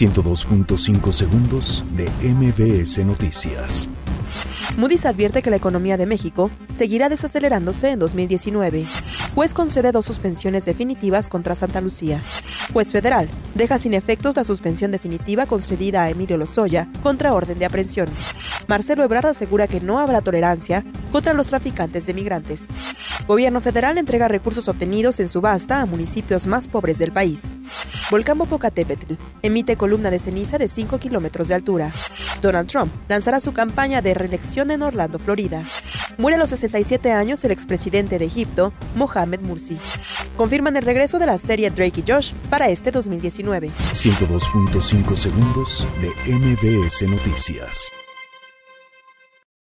102.5 segundos de MBS Noticias. Moody's advierte que la economía de México seguirá desacelerándose en 2019. Juez concede dos suspensiones definitivas contra Santa Lucía. Juez federal deja sin efectos la suspensión definitiva concedida a Emilio Lozoya contra orden de aprehensión. Marcelo Ebrard asegura que no habrá tolerancia contra los traficantes de migrantes. Gobierno federal entrega recursos obtenidos en subasta a municipios más pobres del país. Volcán Popocatépetl emite columna de ceniza de 5 kilómetros de altura. Donald Trump lanzará su campaña de reelección en Orlando, Florida. Muere a los 67 años el expresidente de Egipto, Mohamed Mursi. Confirman el regreso de la serie Drake y Josh para este 2019. 102.5 segundos de MBS Noticias.